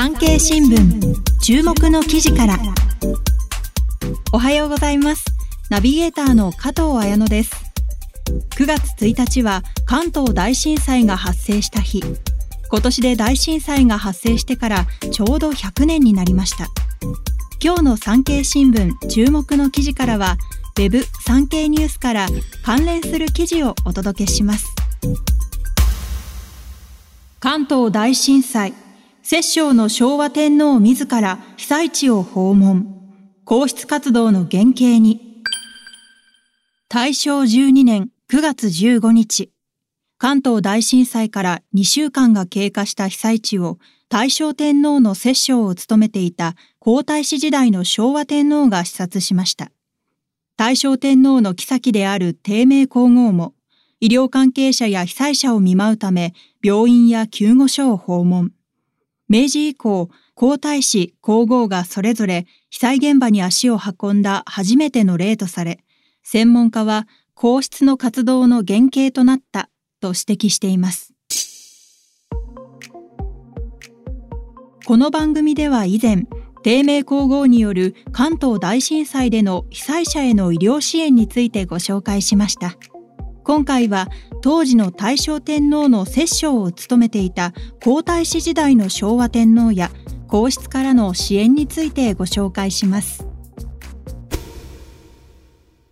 産経新聞注目の記事から。おはようございます。ナビゲーターの加藤彩乃です。9月1日は関東大震災が発生した日。今年で大震災が発生してからちょうど100年になりました。今日の産経新聞注目の記事からは Web 産経ニュースから関連する記事をお届けします。関東大震災。摂政の昭和天皇自ら被災地を訪問皇室活動の原型に大正12年9月15日関東大震災から2週間が経過した被災地を大正天皇の摂政を務めていた皇太子時代の昭和天皇が視察しました。大正天皇の妃である低迷皇后も医療関係者や被災者を見舞うため病院や救護所を訪問。明治以降、皇太子、皇后がそれぞれ被災現場に足を運んだ初めての例とされ、専門家は皇室の活動の原型となったと指摘しています。この番組では以前、低迷皇后による関東大震災での被災者への医療支援についてご紹介しました。今回は当時の大正天皇の摂政を務めていた皇太子時代の昭和天皇や皇室からの支援についてご紹介します。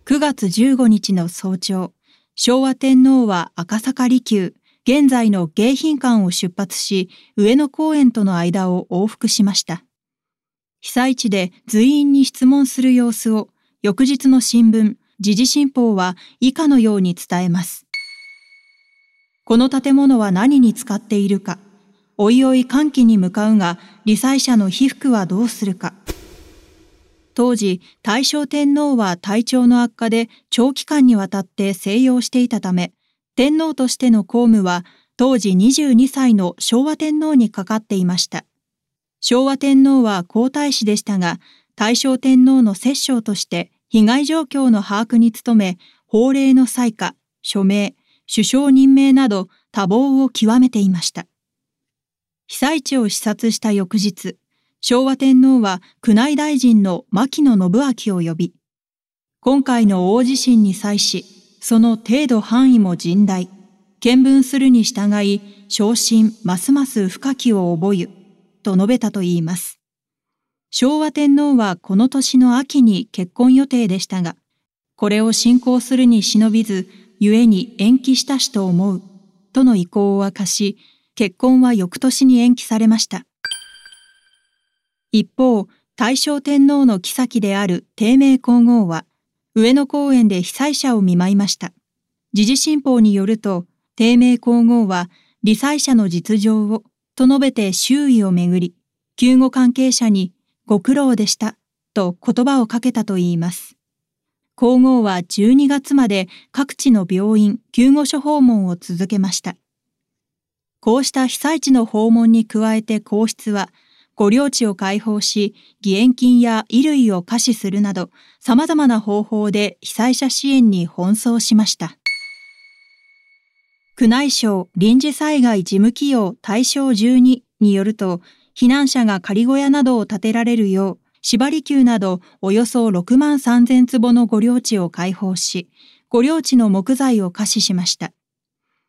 9月15日の早朝、昭和天皇は赤坂離宮、現在の迎賓館を出発し、上野公園との間を往復しました。被災地で随員に質問する様子を、翌日の新聞、時事新報は以下のように伝えます。この建物は何に使っているか、おいおい歓喜に向かうが、罹災者の被服はどうするか。当時、大正天皇は体調の悪化で長期間にわたって静養していたため、天皇としての公務は当時22歳の昭和天皇にかかっていました。昭和天皇は皇太子でしたが、大正天皇の摂政として被害状況の把握に努め、法令の採下、署名、首相任命など多忙を極めていました。被災地を視察した翌日、昭和天皇は宮内大臣の牧野信明を呼び、今回の大地震に際し、その程度範囲も甚大。見聞するに従い、昇進ますます深きを覚ゆ、と述べたといいます。昭和天皇はこの年の秋に結婚予定でしたが、これを進行するに忍びず、故に延期したしと思う、との意向を明かし、結婚は翌年に延期されました。一方、大正天皇の妃である低迷皇后は、上野公園で被災者を見舞いました。時事新報によると、低迷皇后は、罹災者の実情を、と述べて周囲をめぐり、救護関係者に、ご苦労でした、と言葉をかけたといいます。皇后は12月まで各地の病院、救護所訪問を続けました。こうした被災地の訪問に加えて皇室は、ご領地を開放し、義援金や衣類を貸しするなど、様々な方法で被災者支援に奔走しました。宮内省臨時災害事務企業大正12によると、避難者が仮小屋などを建てられるよう、縛り宮などおよそ6万3000坪の御領地を開放し、御領地の木材を貸ししました。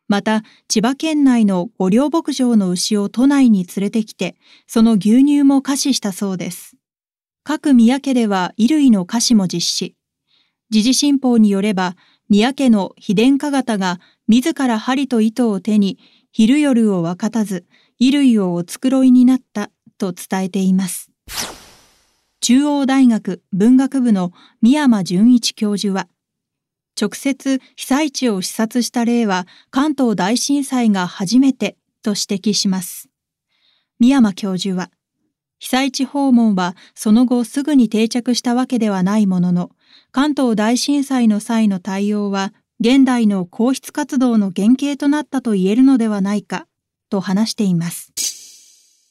また、千葉県内の御領牧場の牛を都内に連れてきて、その牛乳も貸ししたそうです。各宮家では衣類の貸しも実施。時事新報によれば、宮家の秘伝家方が自ら針と糸を手に、昼夜を分かたず、衣類をお繕いになったと伝えています。中央大学文学部の宮山淳一教授は、直接被災地を視察した例は関東大震災が初めてと指摘します。宮山教授は、被災地訪問はその後すぐに定着したわけではないものの、関東大震災の際の対応は現代の皇室活動の原型となったと言えるのではないか、と話しています。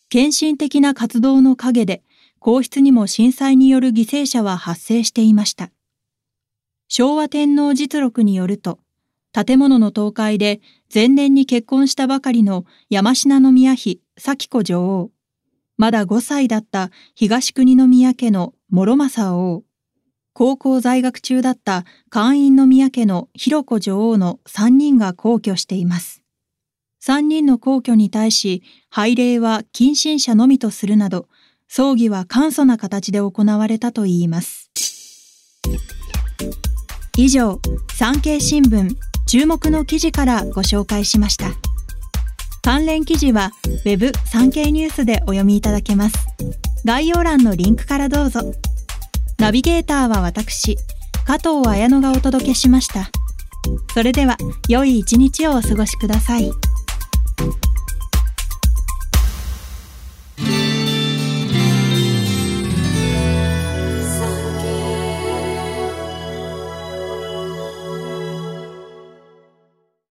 献身的な活動の陰で、皇室にも震災による犠牲者は発生していました。昭和天皇実録によると、建物の倒壊で前年に結婚したばかりの山科宮妃、咲子女王、まだ5歳だった東国宮家の諸正王、高校在学中だった会員の宮家の広子女王の3人が皇居しています。3人の皇居に対し、拝礼は近親者のみとするなど、葬儀は簡素な形で行われたといいます。以上、産経新聞注目の記事からご紹介しました。関連記事は Web 産経ニュースでお読みいただけます。概要欄のリンクからどうぞ。ナビゲーターは私、加藤綾乃がお届けしました。それでは、良い一日をお過ごしください。